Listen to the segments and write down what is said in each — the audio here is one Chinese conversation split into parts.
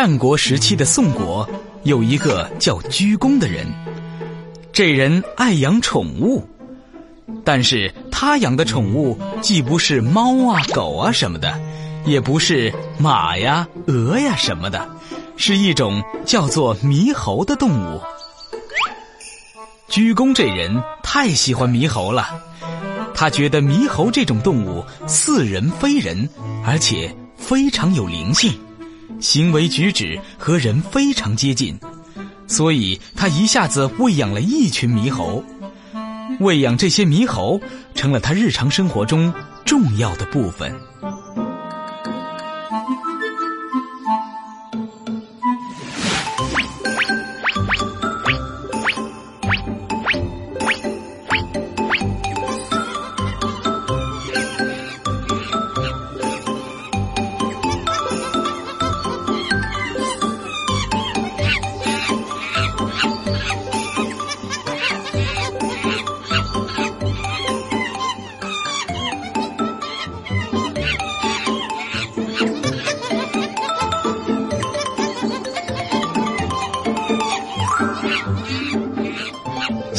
战国时期的宋国有一个叫鞠躬的人，这人爱养宠物，但是他养的宠物既不是猫啊、狗啊什么的，也不是马呀、鹅呀什么的，是一种叫做猕猴的动物。鞠躬这人太喜欢猕猴了，他觉得猕猴这种动物似人非人，而且非常有灵性。行为举止和人非常接近，所以他一下子喂养了一群猕猴。喂养这些猕猴成了他日常生活中重要的部分。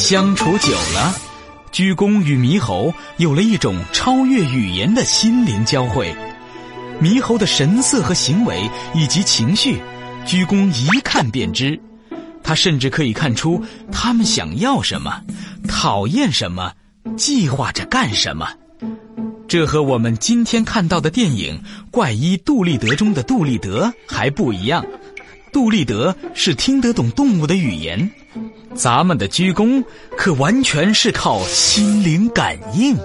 相处久了，鞠躬与猕猴有了一种超越语言的心灵交汇。猕猴的神色和行为以及情绪，鞠躬一看便知。他甚至可以看出他们想要什么，讨厌什么，计划着干什么。这和我们今天看到的电影《怪医杜立德》中的杜立德还不一样。杜立德是听得懂动物的语言。咱们的鞠躬可完全是靠心灵感应。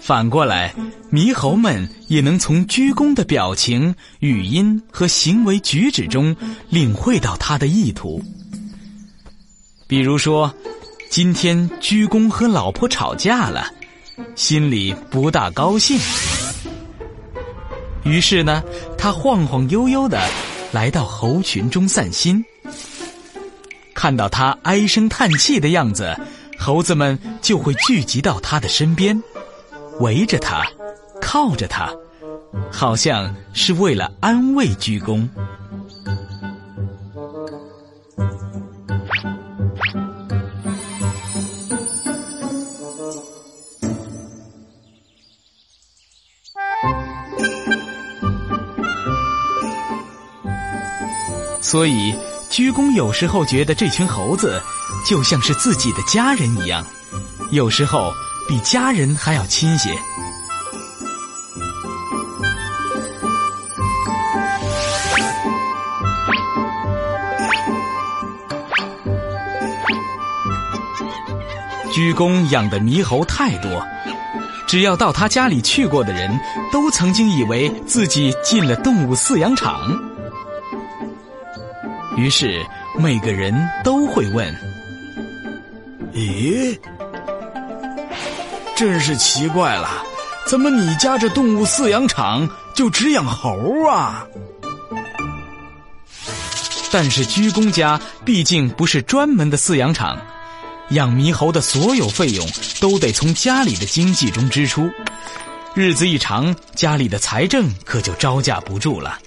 反过来，猕猴们也能从鞠躬的表情、语音和行为举止中领会到他的意图。比如说，今天鞠躬和老婆吵架了，心里不大高兴。于是呢，他晃晃悠悠的来到猴群中散心。看到他唉声叹气的样子，猴子们就会聚集到他的身边，围着他，靠着他，好像是为了安慰鞠躬。所以。鞠躬有时候觉得这群猴子就像是自己的家人一样，有时候比家人还要亲些。鞠躬养的猕猴太多，只要到他家里去过的人都曾经以为自己进了动物饲养场。于是，每个人都会问：“咦，真是奇怪了，怎么你家这动物饲养场就只养猴啊？”但是鞠躬家毕竟不是专门的饲养场，养猕猴的所有费用都得从家里的经济中支出，日子一长，家里的财政可就招架不住了。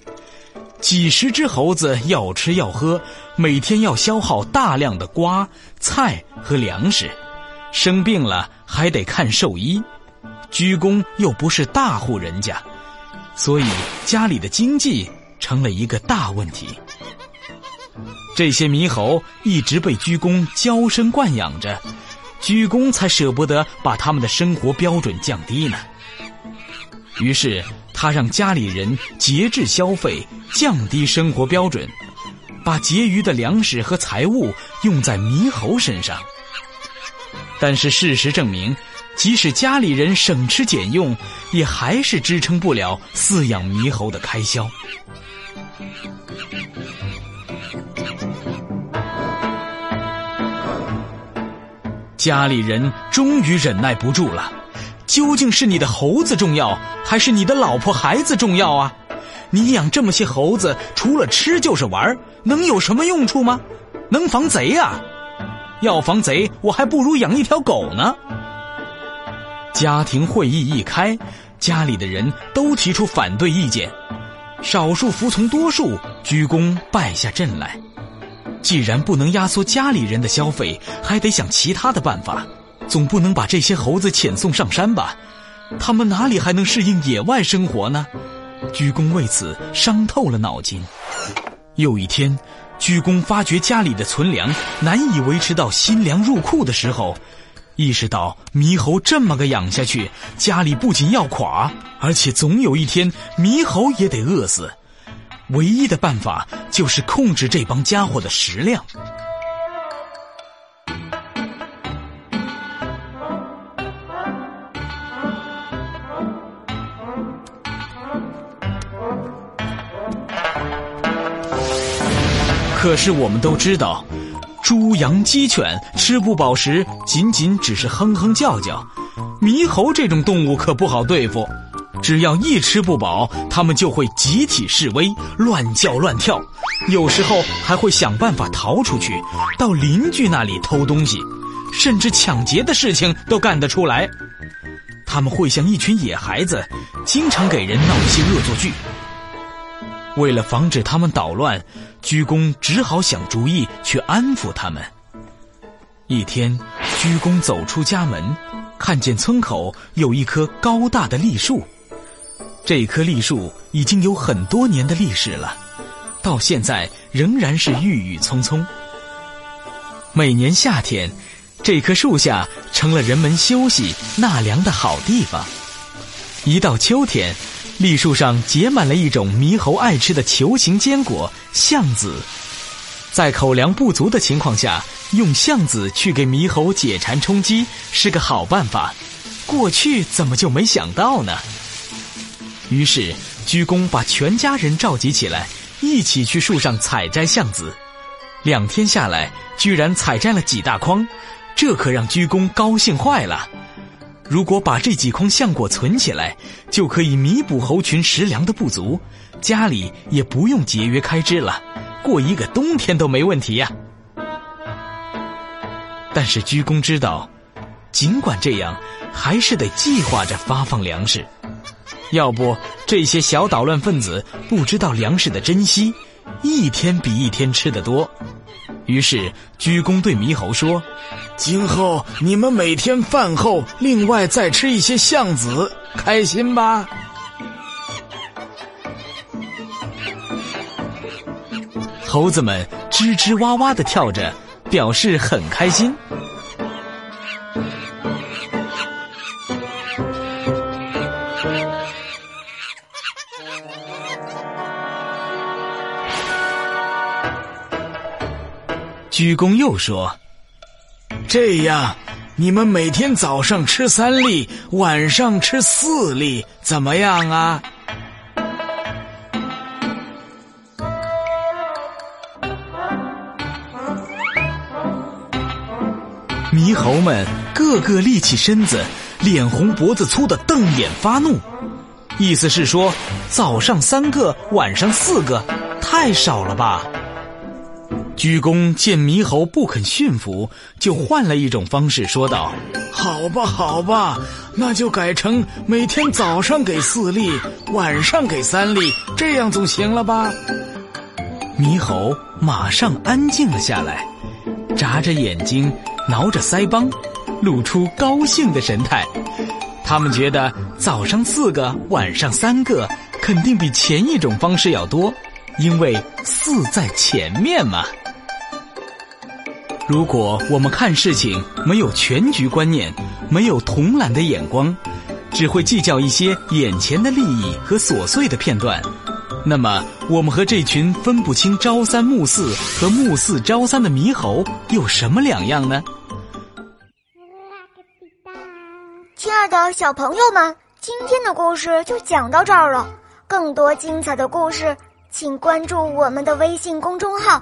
几十只猴子要吃要喝，每天要消耗大量的瓜、菜和粮食，生病了还得看兽医。鞠躬又不是大户人家，所以家里的经济成了一个大问题。这些猕猴一直被鞠躬娇生惯养着，鞠躬才舍不得把他们的生活标准降低呢。于是。他让家里人节制消费，降低生活标准，把结余的粮食和财物用在猕猴身上。但是事实证明，即使家里人省吃俭用，也还是支撑不了饲养猕猴的开销。家里人终于忍耐不住了，究竟是你的猴子重要，还是你的老婆孩子重要啊？你养这么些猴子，除了吃就是玩，能有什么用处吗？能防贼呀？要防贼，我还不如养一条狗呢。家庭会议一开，家里的人都提出反对意见，少数服从多数，鞠躬败下阵来。既然不能压缩家里人的消费，还得想其他的办法，总不能把这些猴子遣送上山吧？他们哪里还能适应野外生活呢？鞠躬为此伤透了脑筋。有一天，鞠躬发觉家里的存粮难以维持到新粮入库的时候，意识到猕猴这么个养下去，家里不仅要垮，而且总有一天猕猴也得饿死。唯一的办法就是控制这帮家伙的食量。可是我们都知道，猪、羊、鸡、犬吃不饱时，仅仅只是哼哼叫叫；猕猴这种动物可不好对付。只要一吃不饱，他们就会集体示威，乱叫乱跳，有时候还会想办法逃出去，到邻居那里偷东西，甚至抢劫的事情都干得出来。他们会像一群野孩子，经常给人闹一些恶作剧。为了防止他们捣乱，鞠躬只好想主意去安抚他们。一天，鞠躬走出家门，看见村口有一棵高大的栗树。这棵栗树已经有很多年的历史了，到现在仍然是郁郁葱葱。每年夏天，这棵树下成了人们休息纳凉的好地方。一到秋天，栗树上结满了一种猕猴爱吃的球形坚果——橡子。在口粮不足的情况下，用橡子去给猕猴解馋充饥是个好办法。过去怎么就没想到呢？于是，鞠躬把全家人召集起来，一起去树上采摘橡子。两天下来，居然采摘了几大筐，这可让鞠躬高兴坏了。如果把这几筐橡果存起来，就可以弥补猴群食粮的不足，家里也不用节约开支了，过一个冬天都没问题呀。但是鞠躬知道，尽管这样，还是得计划着发放粮食。要不，这些小捣乱分子不知道粮食的珍惜，一天比一天吃得多。于是，鞠躬对猕猴说：“今后你们每天饭后另外再吃一些橡子，开心吧？”猴子们吱吱哇哇的跳着，表示很开心。鞠躬又说：“这样，你们每天早上吃三粒，晚上吃四粒，怎么样啊？”猕猴们个个立起身子，脸红脖子粗的瞪眼发怒，意思是说，早上三个，晚上四个，太少了吧？鞠躬见猕猴不肯驯服，就换了一种方式说道：“好吧，好吧，那就改成每天早上给四粒，晚上给三粒，这样总行了吧？”猕猴马上安静了下来，眨着眼睛，挠着腮帮，露出高兴的神态。他们觉得早上四个，晚上三个，肯定比前一种方式要多，因为四在前面嘛。如果我们看事情没有全局观念，没有统揽的眼光，只会计较一些眼前的利益和琐碎的片段，那么我们和这群分不清朝三暮四和暮四朝三的猕猴有什么两样呢？亲爱的小朋友们，今天的故事就讲到这儿了。更多精彩的故事，请关注我们的微信公众号，